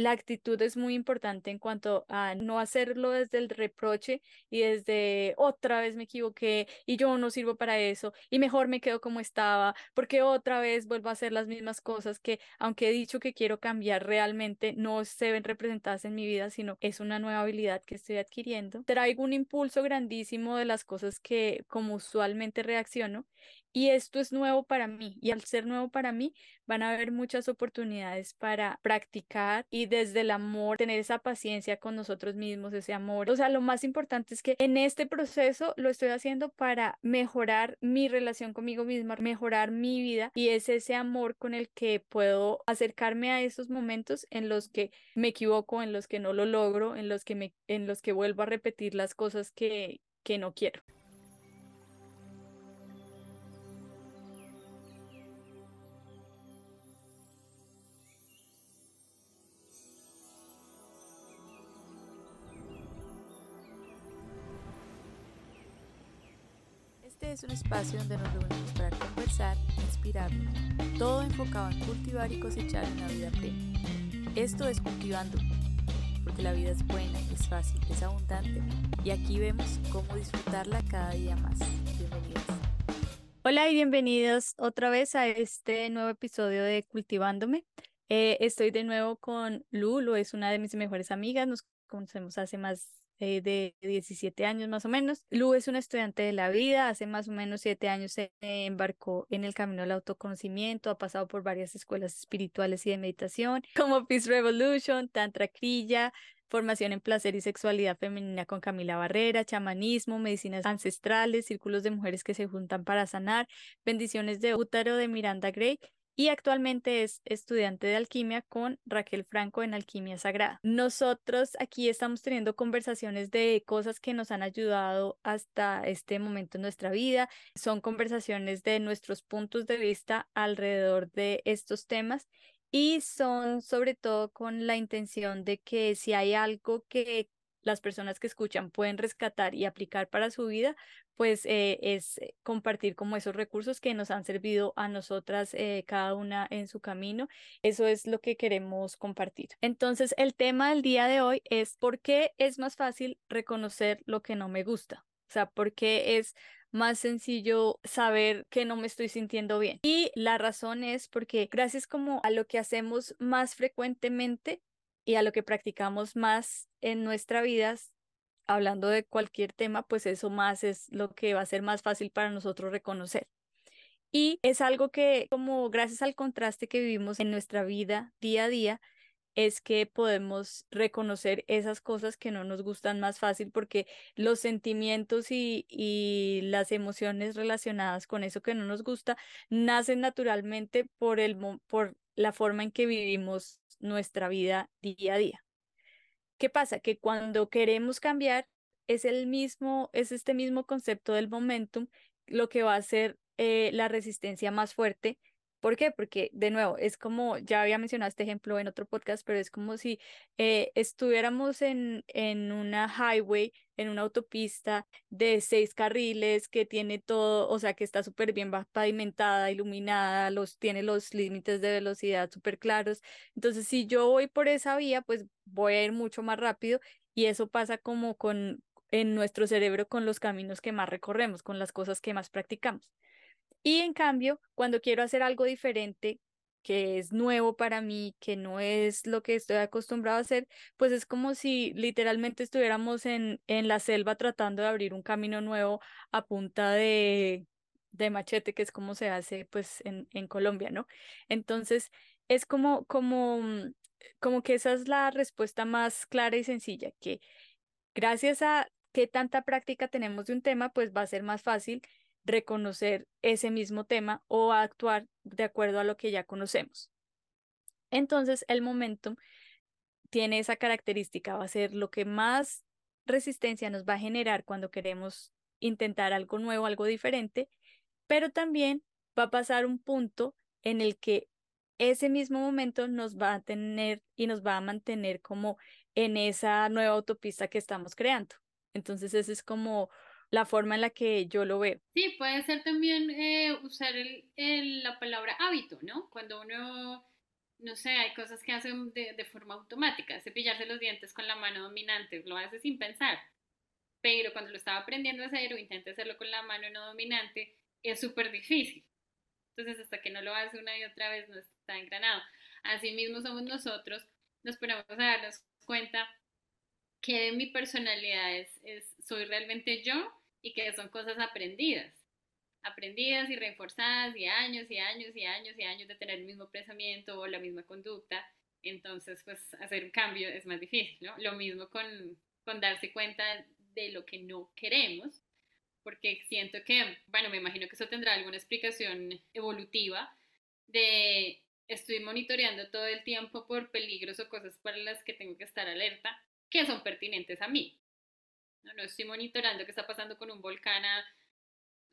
la actitud es muy importante en cuanto a no hacerlo desde el reproche y desde otra vez me equivoqué y yo no sirvo para eso y mejor me quedo como estaba porque otra vez vuelvo a hacer las mismas cosas que aunque he dicho que quiero cambiar realmente no se ven representadas en mi vida, sino es una nueva habilidad que estoy adquiriendo. Traigo un impulso grandísimo de las cosas que como usualmente reacciono y esto es nuevo para mí y al ser nuevo para mí van a haber muchas oportunidades para practicar y desde el amor tener esa paciencia con nosotros mismos, ese amor. O sea, lo más importante es que en este proceso lo estoy haciendo para mejorar mi relación conmigo misma, mejorar mi vida y es ese amor con el que puedo acercarme a esos momentos en los que me equivoco, en los que no lo logro, en los que me en los que vuelvo a repetir las cosas que que no quiero. Es un espacio donde nos reunimos para conversar, inspirarnos, todo enfocado en cultivar y cosechar una vida plena. Esto es Cultivando, porque la vida es buena, es fácil, es abundante y aquí vemos cómo disfrutarla cada día más. Bienvenidos. Hola y bienvenidos otra vez a este nuevo episodio de Cultivándome. Eh, estoy de nuevo con Lu, Lu es una de mis mejores amigas, nos conocemos hace más eh, de 17 años más o menos. Lu es una estudiante de la vida, hace más o menos 7 años se embarcó en el camino del autoconocimiento, ha pasado por varias escuelas espirituales y de meditación, como Peace Revolution, Tantra Kriya, formación en placer y sexualidad femenina con Camila Barrera, chamanismo, medicinas ancestrales, círculos de mujeres que se juntan para sanar, bendiciones de útero de Miranda Gray y actualmente es estudiante de alquimia con Raquel Franco en Alquimia Sagrada. Nosotros aquí estamos teniendo conversaciones de cosas que nos han ayudado hasta este momento en nuestra vida. Son conversaciones de nuestros puntos de vista alrededor de estos temas y son sobre todo con la intención de que si hay algo que las personas que escuchan pueden rescatar y aplicar para su vida, pues eh, es eh, compartir como esos recursos que nos han servido a nosotras eh, cada una en su camino. Eso es lo que queremos compartir. Entonces, el tema del día de hoy es por qué es más fácil reconocer lo que no me gusta. O sea, por qué es más sencillo saber que no me estoy sintiendo bien. Y la razón es porque gracias como a lo que hacemos más frecuentemente, y a lo que practicamos más en nuestra vida, hablando de cualquier tema, pues eso más es lo que va a ser más fácil para nosotros reconocer. Y es algo que, como gracias al contraste que vivimos en nuestra vida día a día, es que podemos reconocer esas cosas que no nos gustan más fácil porque los sentimientos y, y, las emociones relacionadas con eso que no nos gusta nacen naturalmente por, el, por la forma en que vivimos nuestra vida día a día. ¿Qué pasa? Que cuando queremos cambiar es el mismo, es este mismo concepto del momentum lo que va a hacer eh, la resistencia más fuerte ¿Por qué? Porque, de nuevo, es como, ya había mencionado este ejemplo en otro podcast, pero es como si eh, estuviéramos en, en una highway, en una autopista de seis carriles que tiene todo, o sea, que está súper bien pavimentada, iluminada, los, tiene los límites de velocidad súper claros. Entonces, si yo voy por esa vía, pues voy a ir mucho más rápido y eso pasa como con en nuestro cerebro con los caminos que más recorremos, con las cosas que más practicamos. Y en cambio, cuando quiero hacer algo diferente, que es nuevo para mí, que no es lo que estoy acostumbrado a hacer, pues es como si literalmente estuviéramos en, en la selva tratando de abrir un camino nuevo a punta de, de machete, que es como se hace pues en, en Colombia, ¿no? Entonces, es como, como, mm, como que esa es la respuesta más clara y sencilla, que gracias a qué tanta práctica tenemos de un tema, pues va a ser más fácil reconocer ese mismo tema o actuar de acuerdo a lo que ya conocemos. Entonces, el momentum tiene esa característica, va a ser lo que más resistencia nos va a generar cuando queremos intentar algo nuevo, algo diferente, pero también va a pasar un punto en el que ese mismo momento nos va a tener y nos va a mantener como en esa nueva autopista que estamos creando. Entonces, ese es como la forma en la que yo lo veo. Sí, puede ser también eh, usar la palabra hábito, ¿no? Cuando uno no sé, hay cosas que hacen de, forma automática, cepillarse los dientes con la mano dominante, lo hace sin pensar. Pero cuando lo estaba aprendiendo a hacer o intenta hacerlo con la mano no dominante, es súper difícil. Entonces, hasta que no lo hace una y otra vez, no está engranado. Así mismo somos nosotros, nos ponemos a darnos cuenta que mi personalidad es, es, soy realmente yo y que son cosas aprendidas aprendidas y reforzadas y años y años y años y años de tener el mismo pensamiento o la misma conducta, entonces pues hacer un cambio es más difícil, ¿no? Lo mismo con, con darse cuenta de lo que no queremos, porque siento que, bueno, me imagino que eso tendrá alguna explicación evolutiva de estoy monitoreando todo el tiempo por peligros o cosas para las que tengo que estar alerta que son pertinentes a mí. No, no estoy monitorando qué está pasando con un volcán a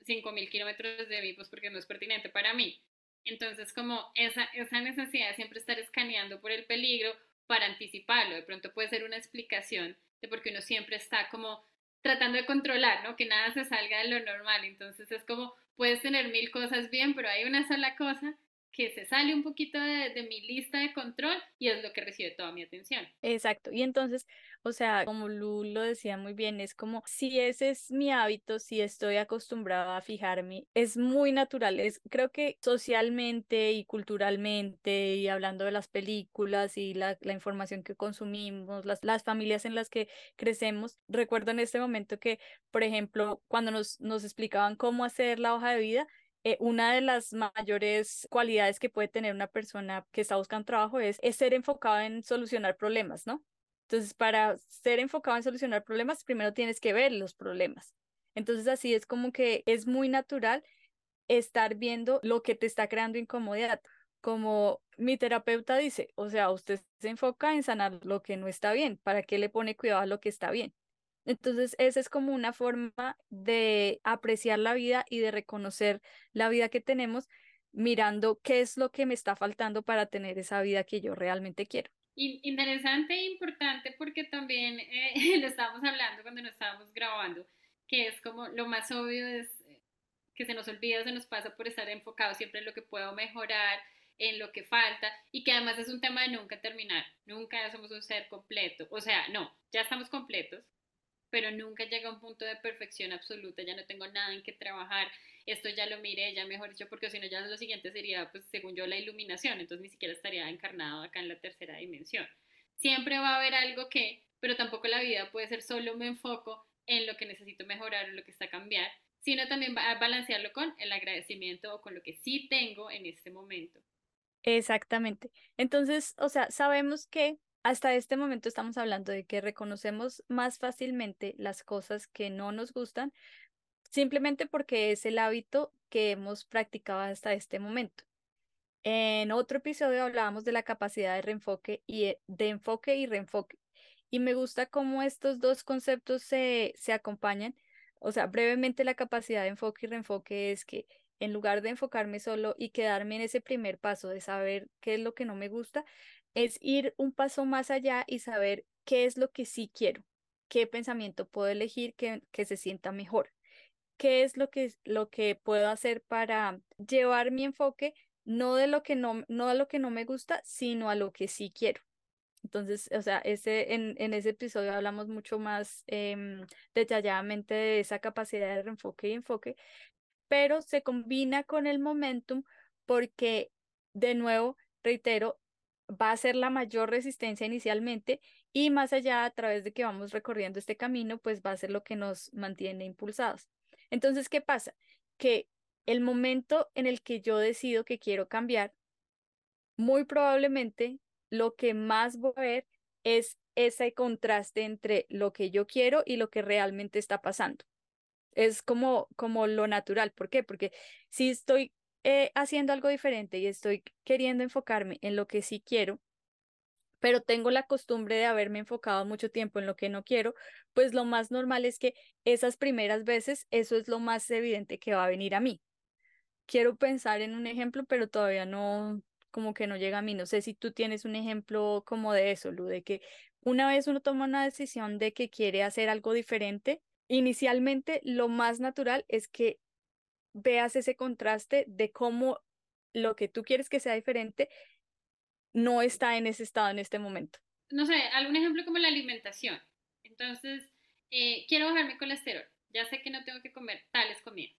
5.000 kilómetros de mí, pues porque no es pertinente para mí. Entonces, como esa, esa necesidad de siempre estar escaneando por el peligro para anticiparlo, de pronto puede ser una explicación de por qué uno siempre está como tratando de controlar, ¿no? Que nada se salga de lo normal. Entonces es como, puedes tener mil cosas bien, pero hay una sola cosa que se sale un poquito de, mi lista de control y es lo que recibe toda mi atención. Exacto. Y entonces, o sea, como Lu lo decía muy bien, es como si ese es mi hábito, si estoy acostumbrada a fijarme, es muy natural. Es, creo que socialmente y culturalmente y hablando de las películas y la, la información que consumimos, las, las familias en las que crecemos, recuerdo en este momento que, por ejemplo, cuando nos, nos explicaban cómo hacer la hoja de vida, eh, una de las mayores cualidades que puede tener una persona que está buscando trabajo es, es ser enfocado en solucionar problemas, ¿no? Entonces, para ser enfocado en solucionar problemas, primero tienes que ver los problemas. Entonces, así es como que es muy natural estar viendo lo que te está creando incomodidad. Como mi terapeuta dice, o sea, usted se enfoca en sanar lo que no está bien, ¿para qué le pone cuidado a lo que está bien? Entonces, esa es como una forma de apreciar la vida y de reconocer la vida que tenemos, mirando qué es lo que me está faltando para tener esa vida que yo realmente quiero. Interesante e importante porque también eh, lo estábamos hablando cuando nos estábamos grabando, que es como lo más obvio es eh, que se nos olvida, se nos pasa por estar enfocado siempre en lo que puedo mejorar, en lo que falta y que además es un tema de nunca terminar, nunca somos un ser completo, o sea, no, ya estamos completos, pero nunca llega a un punto de perfección absoluta, ya no tengo nada en que trabajar, esto ya lo miré, ya mejor dicho, porque si no ya lo siguiente sería, pues según yo, la iluminación, entonces ni siquiera estaría encarnado acá en la tercera dimensión. Siempre va a haber algo que, pero tampoco la vida puede ser solo me enfoco en lo que necesito mejorar o lo que está a cambiar, sino también va a balancearlo con el agradecimiento o con lo que sí tengo en este momento. Exactamente. Entonces, o sea, sabemos que hasta este momento estamos hablando de que reconocemos más fácilmente las cosas que no nos gustan simplemente porque es el hábito que hemos practicado hasta este momento. En otro episodio hablábamos de la capacidad de reenfoque y eh, de enfoque y reenfoque. Y me gusta cómo estos dos conceptos se, se acompañan. O sea, brevemente la capacidad de enfoque y reenfoque es que en lugar de enfocarme solo y quedarme en ese primer paso de saber qué es lo que no me gusta, es ir un paso más allá y saber qué es lo que sí quiero, qué pensamiento puedo elegir que, que se sienta mejor, qué es lo que, lo que puedo hacer para llevar mi enfoque no de lo que no, no a lo que no me gusta, sino a lo que sí quiero. Entonces, o sea, ese, en, en ese episodio hablamos mucho más eh, detalladamente de esa capacidad de reenfoque y enfoque, pero se combina con el momentum porque, de nuevo, reitero, va a ser la mayor resistencia inicialmente y más allá a través de que vamos recorriendo este camino, pues va a ser lo que nos mantiene impulsados. Entonces, ¿qué pasa? Que el momento en el que yo decido que quiero cambiar, muy probablemente lo que más voy a ver es ese contraste entre lo que yo quiero y lo que realmente está pasando. Es como, como lo natural. ¿Por qué? Porque si estoy eh, haciendo algo diferente y estoy queriendo enfocarme en lo que sí quiero, pero tengo la costumbre de haberme enfocado mucho tiempo en lo que no quiero, pues lo más normal es que esas primeras veces eso es lo más evidente que va a venir a mí. Quiero pensar en un ejemplo, pero todavía no, como que no llega a mí. No sé si tú tienes un ejemplo como de eso, Lu, de que una vez uno toma una decisión de que quiere hacer algo diferente, inicialmente lo más natural es que veas ese contraste de cómo lo que tú quieres que sea diferente no está en ese estado en este momento. No sé, algún ejemplo como la alimentación. Entonces, eh, quiero bajar mi colesterol. Ya sé que no tengo que comer tales comidas.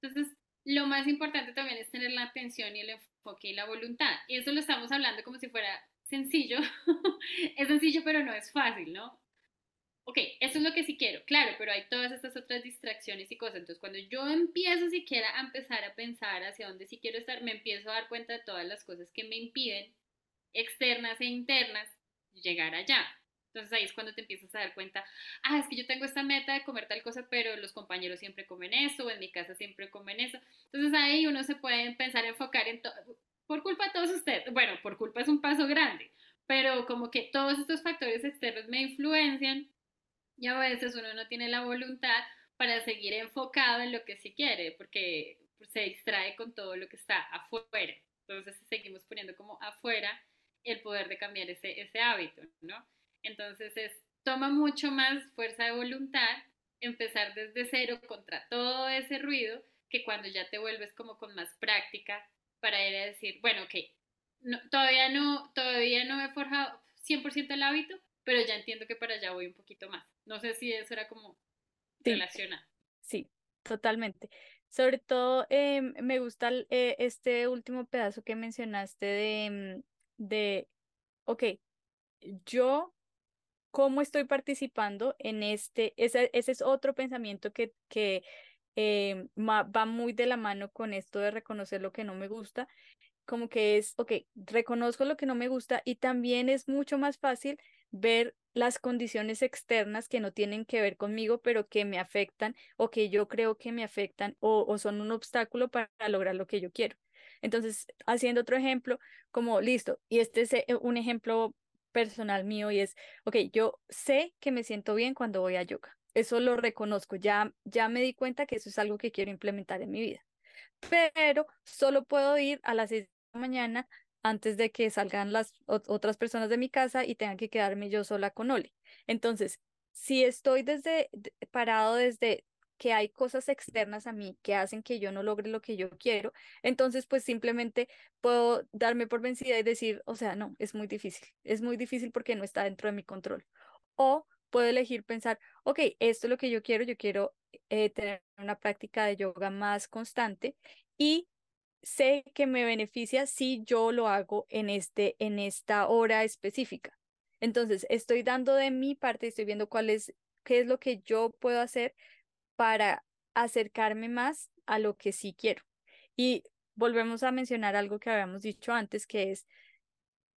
Entonces, lo más importante también es tener la atención y el enfoque y la voluntad. Y eso lo estamos hablando como si fuera sencillo. es sencillo, pero no es fácil, ¿no? Ok, eso es lo que sí quiero, claro, pero hay todas estas otras distracciones y cosas. Entonces, cuando yo empiezo siquiera a empezar a pensar hacia dónde sí quiero estar, me empiezo a dar cuenta de todas las cosas que me impiden, externas e internas, llegar allá. Entonces ahí es cuando te empiezas a dar cuenta, ah, es que yo tengo esta meta de comer tal cosa, pero los compañeros siempre comen eso, o en mi casa siempre comen eso. Entonces ahí uno se puede empezar a enfocar en todo, por culpa de todos ustedes, bueno, por culpa es un paso grande, pero como que todos estos factores externos me influencian y a veces uno no tiene la voluntad para seguir enfocado en lo que sí quiere, porque se distrae con todo lo que está afuera. Entonces seguimos poniendo como afuera el poder de cambiar ese, ese hábito, ¿no? Entonces es, toma mucho más fuerza de voluntad empezar desde cero contra todo ese ruido que cuando ya te vuelves como con más práctica para ir a decir, bueno, ok, todavía, no, todavía no he forjado 100% el hábito, pero ya entiendo que para allá voy un poquito más. No sé si eso era como sí, relacionado. Sí, totalmente. Sobre todo em, me gusta eh, este último pedazo que mencionaste de, mm, de, ok, yo cómo estoy participando en este, ese, ese es otro pensamiento que, que eh, va muy de la mano con esto de reconocer lo que no me gusta, como que es, ok, reconozco lo que no me gusta y también es mucho más fácil ver las condiciones externas que no tienen que ver conmigo, pero que me afectan o que yo creo que me afectan o, son un obstáculo para lograr lo que yo quiero. Entonces, haciendo otro ejemplo, como listo, y este es eh, un ejemplo personal mío y es, ok, yo sé que me siento bien cuando voy a yoga. Eso lo reconozco, ya, ya me di cuenta que eso es algo que quiero implementar en mi vida. Pero solo puedo ir a las mañana antes de que salgan las otras personas de mi casa y tengan que quedarme yo sola con Oli. Entonces, si estoy desde parado desde que hay cosas externas a mí que hacen que yo no logre lo que yo quiero, entonces pues simplemente puedo darme por vencida y decir, o sea, no, es muy difícil, es muy difícil porque no está dentro de mi control. O puedo elegir pensar, ok, esto es lo que yo quiero, yo quiero eh, tener una práctica de yoga más constante y sé que me beneficia si yo lo hago en, este, en esta hora específica. Entonces, estoy dando de mi parte, estoy viendo cuál es, qué es lo que yo puedo hacer para acercarme más a lo que sí quiero. Y volvemos a mencionar algo que habíamos dicho antes, que es,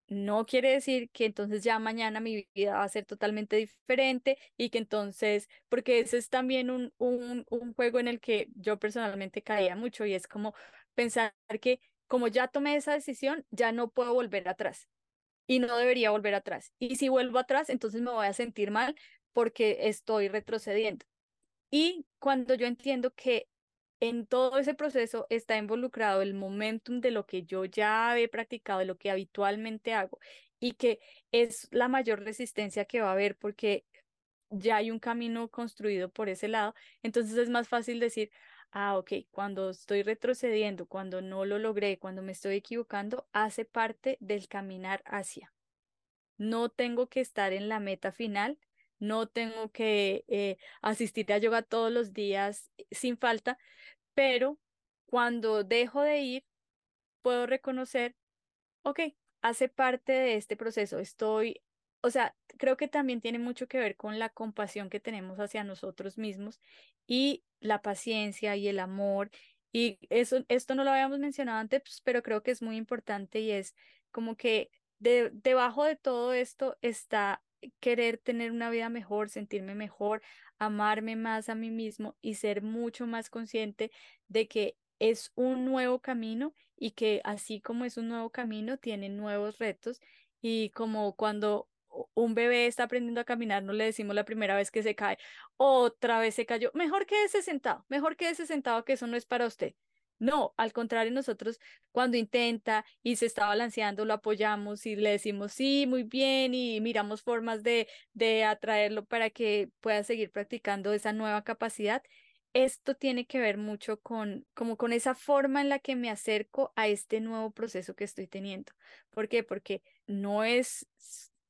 no quiere decir que entonces ya mañana mi vida va a ser totalmente diferente y que entonces, porque ese es también un, un, un juego en el que yo personalmente caía mucho y es como pensar que como ya tomé esa decisión, ya no puedo volver atrás y no debería volver atrás. Y si vuelvo atrás, entonces me voy a sentir mal porque estoy retrocediendo. Y cuando yo entiendo que en todo ese proceso está involucrado el momentum de lo que yo ya he practicado, de lo que habitualmente hago, y que es la mayor resistencia que va a haber porque ya hay un camino construido por ese lado, entonces es más fácil decir, ah, ok, cuando estoy retrocediendo, cuando no lo logré, cuando me estoy equivocando, hace parte del caminar hacia. No tengo que estar en la meta final, no tengo que eh, asistir a yoga todos los días eh, sin falta, pero cuando dejo de ir, puedo reconocer, ok, hace parte de este proceso, estoy, o sea, creo que también tiene mucho que ver con la compasión que tenemos hacia nosotros mismos y la paciencia y el amor. Y eso, esto no lo habíamos mencionado antes, pues, pero creo que es muy importante y es como que de, debajo de todo esto está querer tener una vida mejor, sentirme mejor, amarme más a mí mismo y ser mucho más consciente de que es un nuevo camino y que así como es un nuevo camino, tiene nuevos retos y como cuando un bebé está aprendiendo a caminar, no le decimos la primera vez que se cae, otra vez se cayó, mejor quédese sentado, mejor quédese sentado que eso no es para usted. No, al contrario, nosotros cuando intenta y se está balanceando, lo apoyamos y le decimos sí, muy bien y miramos formas de, de atraerlo para que pueda seguir practicando esa nueva capacidad. esto tiene que ver mucho con, como con esa forma en la que me acerco a este nuevo proceso que estoy teniendo. ¿Por qué? Porque no es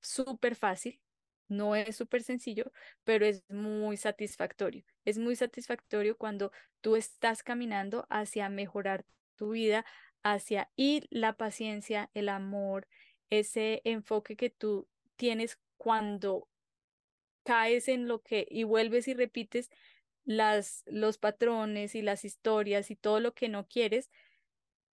súper fácil, no es súper sencillo, pero es muy satisfactorio. Es muy satisfactorio cuando tú estás caminando hacia mejorar tu vida, hacia y la paciencia, el amor, ese enfoque que tú tienes cuando caes en lo que y vuelves y repites las, los patrones y las historias y todo lo que no quieres,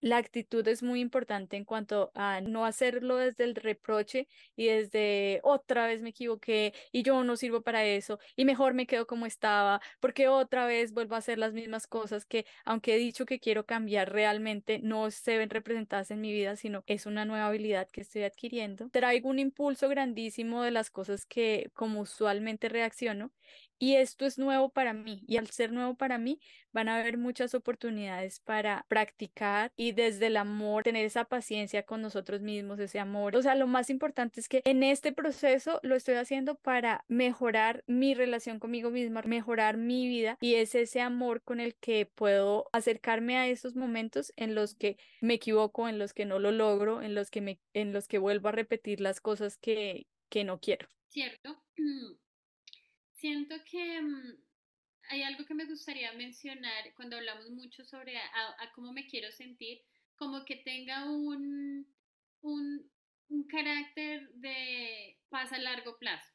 la actitud es muy importante en cuanto a no hacerlo desde el reproche y desde otra vez me equivoqué y yo no sirvo para eso y mejor me quedo como estaba porque otra vez vuelvo a hacer las mismas cosas que aunque he dicho que quiero cambiar realmente no se ven representadas en mi vida sino es una nueva habilidad que estoy adquiriendo. Traigo un impulso grandísimo de las cosas que como usualmente reacciono y esto es nuevo para mí y al ser nuevo para mí van a haber muchas oportunidades para practicar y desde el amor tener esa paciencia con nosotros mismos, ese amor. O sea, lo más importante es que en este proceso lo estoy haciendo para mejorar mi relación conmigo misma, mejorar mi vida y es ese amor con el que puedo acercarme a esos momentos en los que me equivoco, en los que no lo logro, en los que me en los que vuelvo a repetir las cosas que que no quiero. Cierto. siento que mm, hay algo que me gustaría mencionar cuando hablamos mucho sobre a, cómo me quiero sentir, como que tenga un, un, un carácter de paz a largo plazo.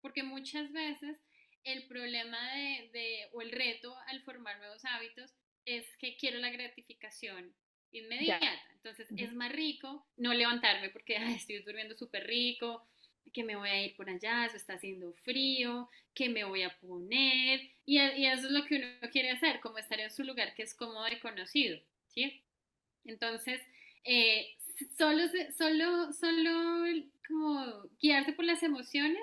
Porque muchas veces el problema de, de, o el reto al formar nuevos hábitos es que quiero la gratificación inmediata. Entonces es más rico no levantarme porque estoy durmiendo súper rico, que me voy a ir por allá, eso está haciendo frío, que me voy a poner, y, y, eso es lo que uno quiere hacer, como estar en su lugar que es cómodo y conocido, ¿sí? Entonces, eh, solo, solo, solo como guiarse por las emociones,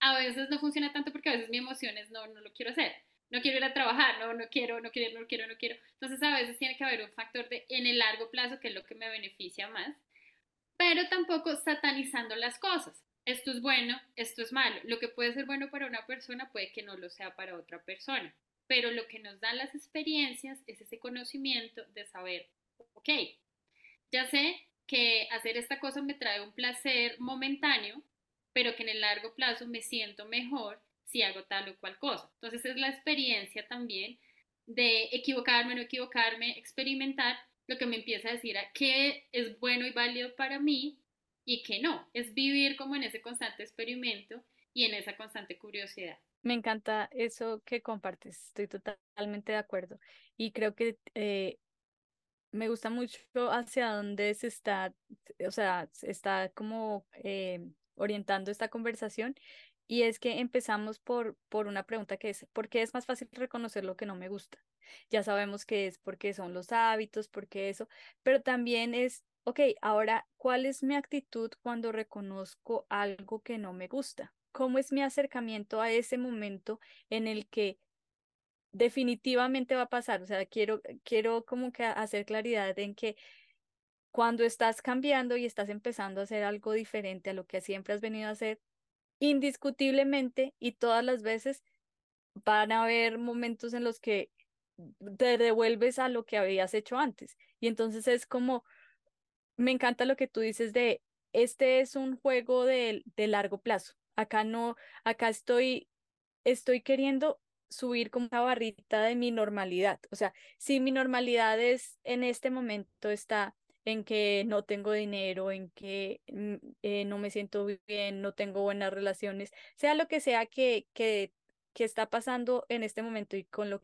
a veces no funciona tanto porque a veces mis emociones no, no lo quiero hacer, no quiero ir a trabajar, no, no quiero, no quiero, no quiero, no quiero. Entonces a veces tiene que haber un factor de en el largo plazo que es lo que me beneficia más, pero tampoco satanizando las cosas esto es bueno, esto es malo. Lo que puede ser bueno para una persona puede que no lo sea para otra persona. Pero lo que nos dan las experiencias es ese conocimiento de saber, ok, ya sé que hacer esta cosa me trae un placer momentáneo, pero que en el largo plazo me siento mejor si hago tal o cual cosa. Entonces es la experiencia también de equivocarme, no equivocarme, experimentar, lo que me empieza a decir a qué es bueno y válido para mí y que no, es vivir como en ese constante experimento y en esa constante curiosidad. Me encanta eso que compartes, estoy totalmente de acuerdo y creo que eh, me gusta mucho hacia dónde se está, o sea, se está como eh, orientando esta conversación y es que empezamos por, por una pregunta que es, ¿por qué es más fácil reconocer lo que no me gusta? Ya sabemos que es porque son los hábitos, porque eso, pero también es ok, ahora, ¿cuál es mi actitud cuando reconozco algo que no me gusta? ¿Cómo es mi acercamiento a ese momento en el que definitivamente va a pasar? O sea, quiero, quiero como que hacer claridad en que cuando estás cambiando y estás empezando a hacer algo diferente a lo que siempre has venido a hacer, indiscutiblemente y todas las veces van a haber momentos en los que te devuelves a lo que habías hecho antes. Y entonces es como, me encanta lo que tú dices de, este es un juego de, largo plazo. Acá no, acá estoy, estoy queriendo subir como una barrita de mi normalidad. O sea, si mi normalidad es en este momento está en que no tengo dinero, en que mm, eh, no me siento bien, no tengo buenas relaciones, sea lo que sea que, que, que está pasando en este momento y con lo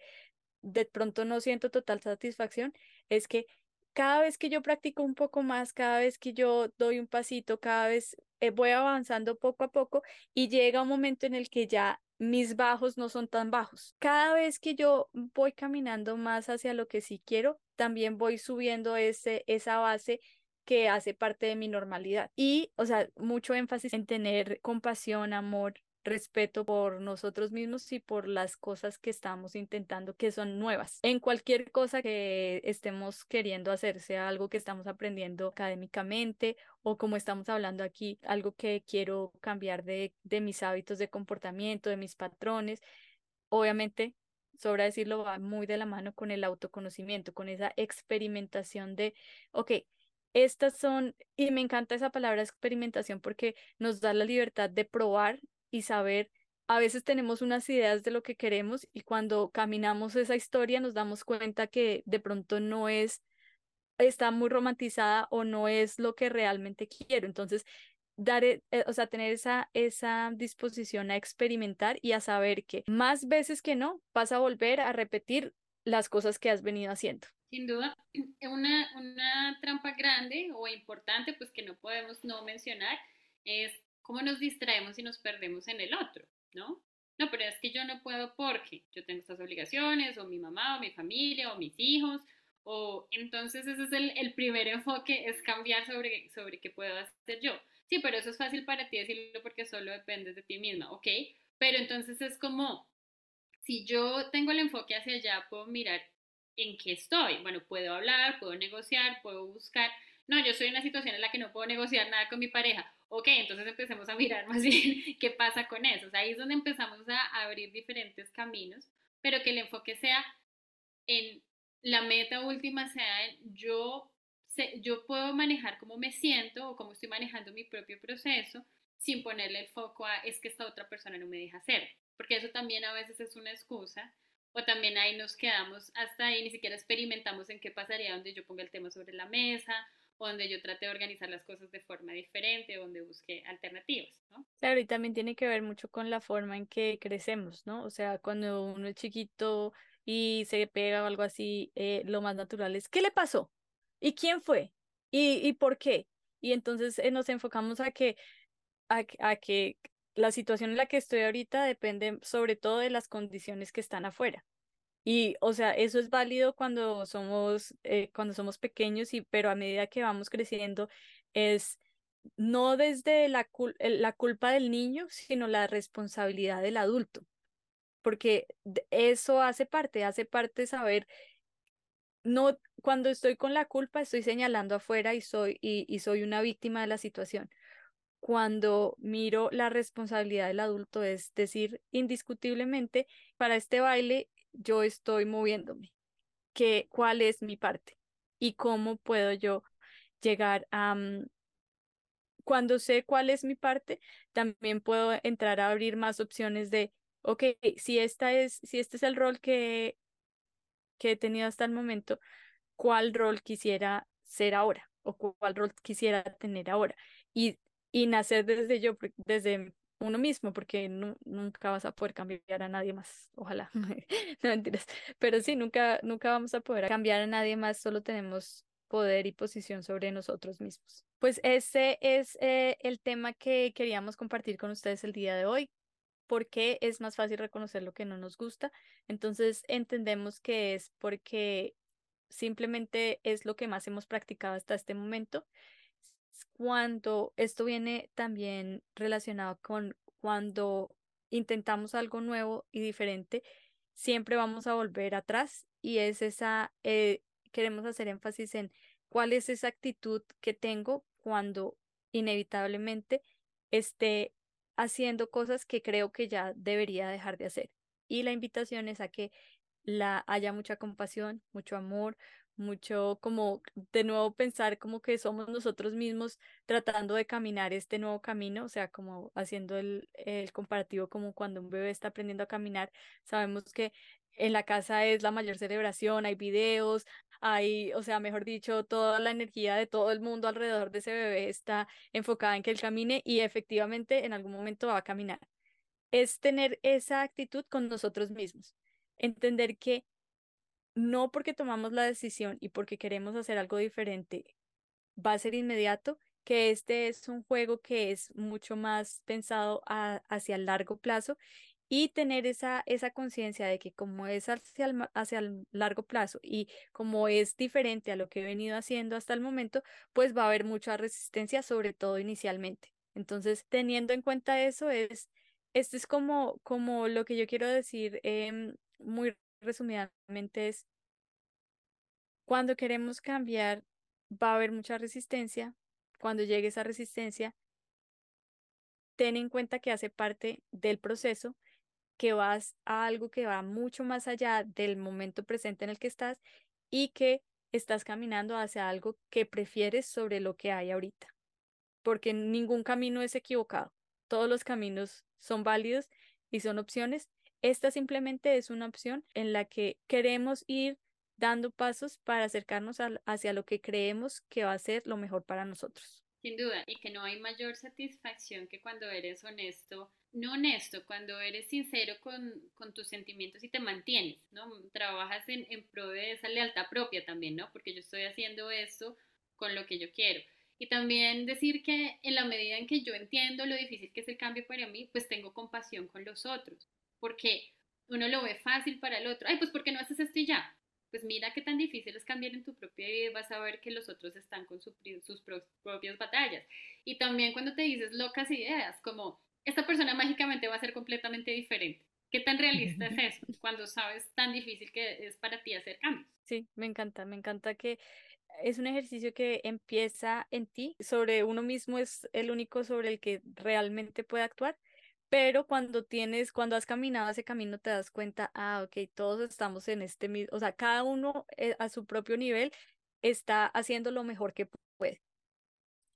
de pronto no siento total satisfacción, es que cada vez que yo practico un poco más, cada vez que yo doy un pasito, cada vez eh, voy avanzando poco a poco y llega un momento en el que ya mis bajos no son tan bajos. Cada vez que yo voy caminando más hacia lo que sí quiero, también voy subiendo ese, esa base que hace parte de mi normalidad. Y, o sea, mucho énfasis en tener compasión, amor, respeto por nosotros mismos y por las cosas que estamos intentando que son nuevas. En cualquier cosa que estemos queriendo hacer, sea algo que estamos aprendiendo académicamente o como estamos hablando aquí, algo que quiero cambiar de, de mis hábitos de comportamiento, de mis patrones, obviamente sobra decirlo, va muy de la mano con el autoconocimiento, con esa experimentación de, ok, estas son, y me encanta esa palabra experimentación porque nos da la libertad de probar y saber. A veces tenemos unas ideas de lo que queremos y cuando caminamos esa historia nos damos cuenta que de pronto no es, está muy romantizada o no es lo que realmente quiero. Entonces, dar, eh, o sea, tener esa, esa disposición a experimentar y a saber que más veces que no vas a volver a repetir las cosas que has venido haciendo. Sin duda, una, una trampa grande o importante, pues que no podemos no mencionar, es cómo nos distraemos y nos perdemos en el otro, ¿no? No, pero es que yo no puedo porque yo tengo estas obligaciones, o mi mamá, o mi familia, o mis hijos, o entonces ese es el, primer enfoque, es cambiar sobre, sobre qué puedo hacer yo. Sí, pero eso es fácil para ti decirlo porque solo dependes de ti misma, ¿ok? Pero entonces es como, si yo tengo el enfoque hacia allá, puedo mirar en qué estoy. Bueno, puedo hablar, puedo negociar, puedo buscar. No, yo soy en una situación en la que no puedo negociar nada con mi pareja. Ok, entonces empecemos a mirar más bien qué pasa con eso. O sea, ahí es donde empezamos a abrir diferentes caminos, pero que el enfoque sea en la meta última, sea en yo, yo puedo manejar cómo me siento o cómo estoy manejando mi propio proceso sin ponerle el foco a es que esta otra persona no me deja hacer, porque eso también a veces es una excusa o también ahí nos quedamos hasta ahí, ni siquiera experimentamos en qué pasaría donde yo ponga el tema sobre la mesa, o donde yo trate de organizar las cosas de forma diferente, donde busque alternativas, ¿no? Claro, y también tiene que ver mucho con la forma en que crecemos, ¿no? O sea, cuando uno es chiquito y se pega o algo así, eh, lo más natural es, ¿qué le pasó? ¿Y quién fue? ¿Y, y por qué? Y entonces eh, nos enfocamos a que, a, a que la situación en la que estoy ahorita depende sobre todo de las condiciones que están afuera. Y, o sea, eso es válido cuando somos, eh, cuando somos pequeños, y, pero a medida que vamos creciendo, es no desde la, la culpa del niño, sino la responsabilidad del adulto. Porque eso hace parte, hace parte saber, no, cuando estoy con la culpa, estoy señalando afuera y soy, y, y soy una víctima de la situación cuando miro la responsabilidad del adulto, es decir, indiscutiblemente, para este baile yo estoy moviéndome, que, cuál es mi parte y cómo puedo yo llegar a... Mm, cuando sé cuál es mi parte, también puedo entrar a abrir más opciones de, ok, si, esta es, si este es el rol que, que he tenido hasta el momento, ¿cuál rol quisiera ser ahora? o cuál rol quisiera tener ahora. Y y nacer desde yo, desde uno mismo, porque nunca vas a poder cambiar a nadie más, ojalá, no mentiras, pero sí, nunca, nunca vamos a poder cambiar a nadie más, solo tenemos poder y posición sobre nosotros mismos. Pues ese es eh, el tema que queríamos compartir con ustedes el día de hoy. porque es más fácil reconocer lo que no nos gusta? Entonces entendemos que es porque simplemente es lo que más hemos practicado hasta este momento cuando esto viene también relacionado con cuando intentamos algo nuevo y diferente, siempre vamos a volver atrás y es esa, eh, queremos hacer énfasis en cuál es esa actitud que tengo cuando inevitablemente esté haciendo cosas que creo que ya debería dejar de hacer. Y la invitación es a que la haya mucha compasión, mucho amor, mucho como de nuevo pensar como que somos nosotros mismos tratando de caminar este nuevo camino, o sea, como haciendo el, el comparativo como cuando un bebé está aprendiendo a caminar, sabemos que en la casa es la mayor celebración, hay videos, hay, o sea, mejor dicho, toda la energía de todo el mundo alrededor de ese bebé está enfocada en que él camine y efectivamente en algún momento va a caminar. Es tener esa actitud con nosotros mismos, entender que no porque tomamos la decisión y porque queremos hacer algo diferente va a ser inmediato, que este es un juego que es mucho más pensado hacia el largo plazo y tener esa, esa conciencia de que como es hacia el, hacia el largo plazo y como es diferente a lo que he venido haciendo hasta el momento, pues va a haber mucha resistencia, sobre todo inicialmente. Entonces, teniendo en cuenta eso, es, esto es como, como lo que yo quiero decir eh, muy resumidamente es, cuando queremos cambiar, va a haber mucha resistencia. Cuando llegue esa resistencia, ten en cuenta que hace parte del proceso, que vas a algo que va mucho más allá del momento presente en el que estás y que estás caminando hacia algo que prefieres sobre lo que hay ahorita. Porque ningún camino es equivocado. Todos los caminos son válidos y son opciones. Esta simplemente es una opción en la que queremos ir dando pasos para acercarnos hacia lo que creemos que va a ser lo mejor para nosotros. Sin duda, y que no hay mayor satisfacción que cuando eres honesto, no honesto, cuando eres sincero con, tus sentimientos y te mantienes, ¿no? Trabajas en, en pro de esa lealtad propia también, ¿no? Porque yo estoy haciendo esto con lo que yo quiero. Y también decir que en la medida en que yo entiendo lo difícil que es el cambio para mí, pues tengo compasión con los otros, porque uno lo ve fácil para el otro. Ay, pues ¿por qué no haces esto y ya? pues mira qué tan difícil es cambiar en tu propia vida y vas a ver que los otros están con sus propias batallas. Y también cuando te dices locas ideas, como esta persona mágicamente va a ser completamente diferente. ¿Qué tan realista es eso cuando sabes tan difícil que es para ti hacer cambios? Sí, me encanta, me encanta que es un ejercicio que empieza en ti, sobre uno mismo es el único sobre el que realmente puede actuar pero cuando tienes, cuando has caminado ese camino te das cuenta, ah, ok, todos estamos en este mismo, o sea, cada uno eh, a su propio nivel está haciendo lo mejor que puede.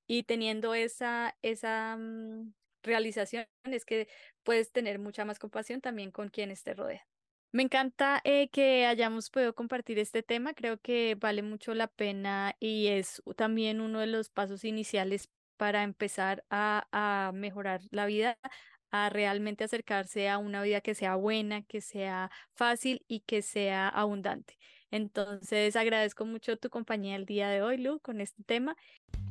Y teniendo esa, esa mm, realización es que puedes tener mucha más compasión también con quienes te rodean. Me encanta eh, que hayamos podido compartir este tema, creo que vale mucho la pena y es también uno de los pasos iniciales para empezar a, a mejorar la vida, a realmente acercarse a una vida que sea buena, que sea fácil y que sea abundante. Entonces agradezco mucho tu compañía el día de hoy, Lu, con este tema.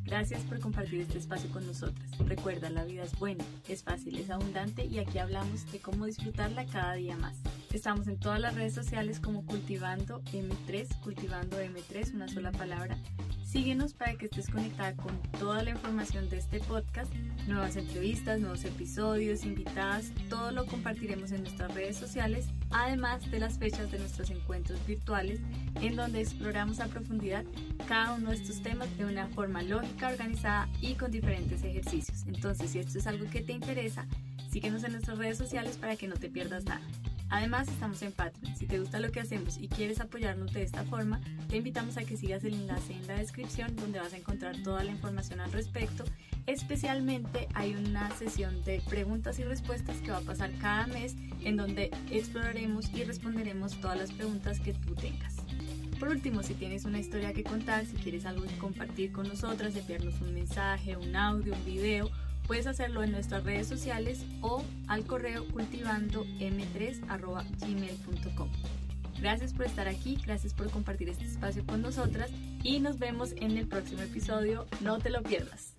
Gracias por compartir este espacio con nosotras. Recuerda, la vida es buena, es fácil, es abundante y aquí hablamos de cómo disfrutarla cada día más. Estamos en todas las redes sociales como Cultivando M3, Cultivando M3, una sola palabra. Síguenos para que estés conectada con toda la información de este podcast, nuevas entrevistas, nuevos episodios, invitadas, todo lo compartiremos en nuestras redes sociales, además de las fechas de nuestros encuentros virtuales, en donde exploramos a profundidad cada uno de estos temas de una forma lógica, organizada y con diferentes ejercicios. Entonces, si esto es algo que te interesa, síguenos en nuestras redes sociales para que no te pierdas nada. Además, estamos en Patreon. Si te gusta lo que hacemos y quieres apoyarnos de esta forma, te invitamos a que sigas el enlace en la descripción donde vas a encontrar toda la información al respecto. Especialmente hay una sesión de preguntas y respuestas que va a pasar cada mes en donde exploraremos y responderemos todas las preguntas que tú tengas. Por último, si tienes una historia que contar, si quieres algo que compartir con nosotras, enviarnos un mensaje, un audio, un video Puedes hacerlo en nuestras redes sociales o al correo cultivandom3.gmail.com. Gracias por estar aquí, gracias por compartir este espacio con nosotras y nos vemos en el próximo episodio. No te lo pierdas.